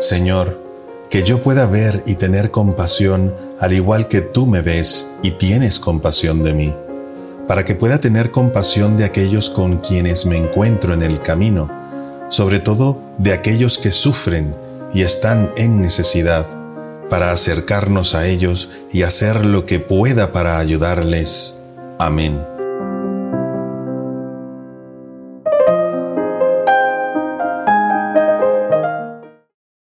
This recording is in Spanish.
Señor, que yo pueda ver y tener compasión al igual que tú me ves y tienes compasión de mí, para que pueda tener compasión de aquellos con quienes me encuentro en el camino, sobre todo de aquellos que sufren y están en necesidad, para acercarnos a ellos y hacer lo que pueda para ayudarles. Amén.